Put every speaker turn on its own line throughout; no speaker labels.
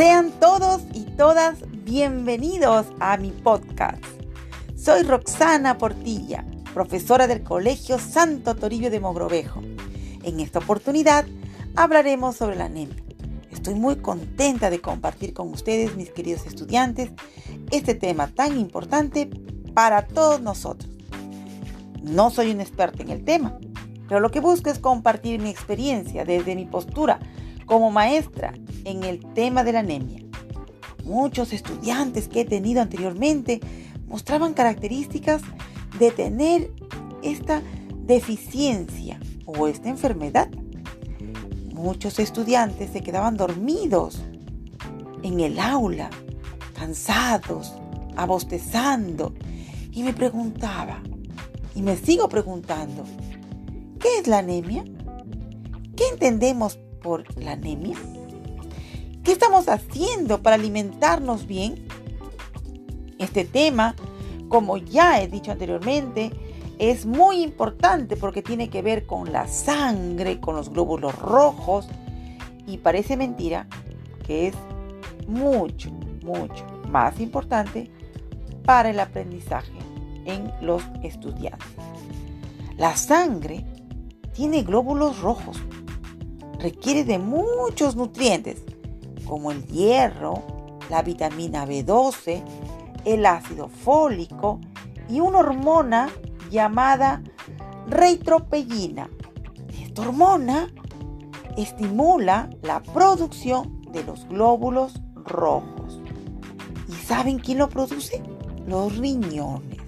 Sean todos y todas bienvenidos a mi podcast. Soy Roxana Portilla, profesora del Colegio Santo Toribio de Mogrovejo. En esta oportunidad hablaremos sobre la anemia. Estoy muy contenta de compartir con ustedes, mis queridos estudiantes, este tema tan importante para todos nosotros. No soy un experto en el tema, pero lo que busco es compartir mi experiencia desde mi postura como maestra en el tema de la anemia. Muchos estudiantes que he tenido anteriormente mostraban características de tener esta deficiencia o esta enfermedad. Muchos estudiantes se quedaban dormidos en el aula, cansados, abostezando, y me preguntaba, y me sigo preguntando, ¿qué es la anemia? ¿Qué entendemos por la anemia? ¿Qué estamos haciendo para alimentarnos bien? Este tema, como ya he dicho anteriormente, es muy importante porque tiene que ver con la sangre, con los glóbulos rojos y parece mentira que es mucho, mucho más importante para el aprendizaje en los estudiantes. La sangre tiene glóbulos rojos, requiere de muchos nutrientes como el hierro, la vitamina B12, el ácido fólico y una hormona llamada reitropellina. Esta hormona estimula la producción de los glóbulos rojos. ¿Y saben quién lo produce? Los riñones.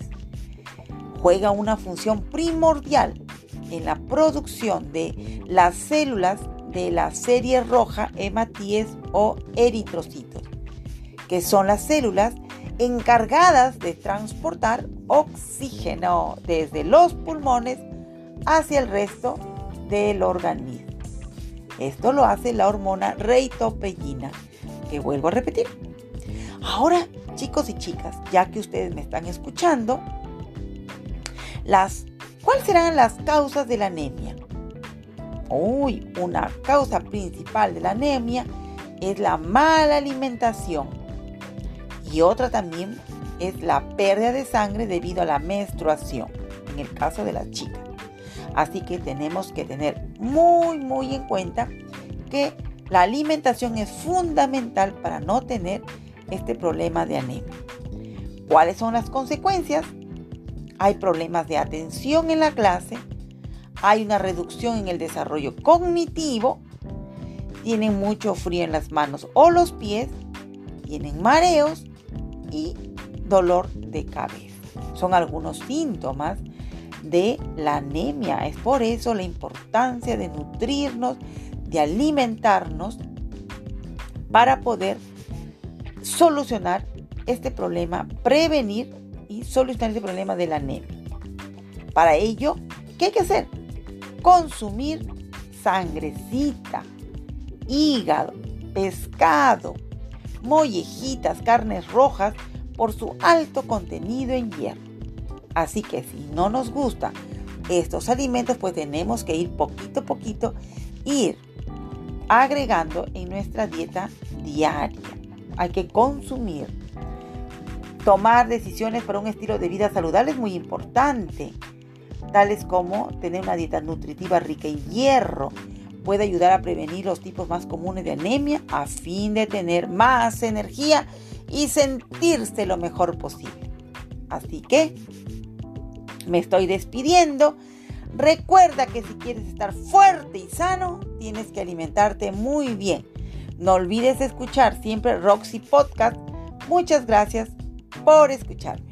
Juega una función primordial en la producción de las células de la serie roja hematíes o eritrocitos, que son las células encargadas de transportar oxígeno desde los pulmones hacia el resto del organismo. Esto lo hace la hormona reitopellina, que vuelvo a repetir. Ahora, chicos y chicas, ya que ustedes me están escuchando, las, ¿cuáles serán las causas de la anemia? Uy, una causa principal de la anemia es la mala alimentación. Y otra también es la pérdida de sangre debido a la menstruación, en el caso de las chicas. Así que tenemos que tener muy, muy en cuenta que la alimentación es fundamental para no tener este problema de anemia. ¿Cuáles son las consecuencias? Hay problemas de atención en la clase, hay una reducción en el desarrollo cognitivo, tienen mucho frío en las manos o los pies, tienen mareos y dolor de cabeza. Son algunos síntomas de la anemia. Es por eso la importancia de nutrirnos, de alimentarnos para poder solucionar este problema, prevenir y solucionar este problema de la anemia. Para ello, ¿qué hay que hacer? Consumir sangrecita, hígado, pescado, mollejitas, carnes rojas por su alto contenido en hierro. Así que si no nos gustan estos alimentos, pues tenemos que ir poquito a poquito, ir agregando en nuestra dieta diaria. Hay que consumir. Tomar decisiones para un estilo de vida saludable es muy importante tales como tener una dieta nutritiva rica en hierro. Puede ayudar a prevenir los tipos más comunes de anemia a fin de tener más energía y sentirse lo mejor posible. Así que me estoy despidiendo. Recuerda que si quieres estar fuerte y sano, tienes que alimentarte muy bien. No olvides escuchar siempre Roxy Podcast. Muchas gracias por escucharme.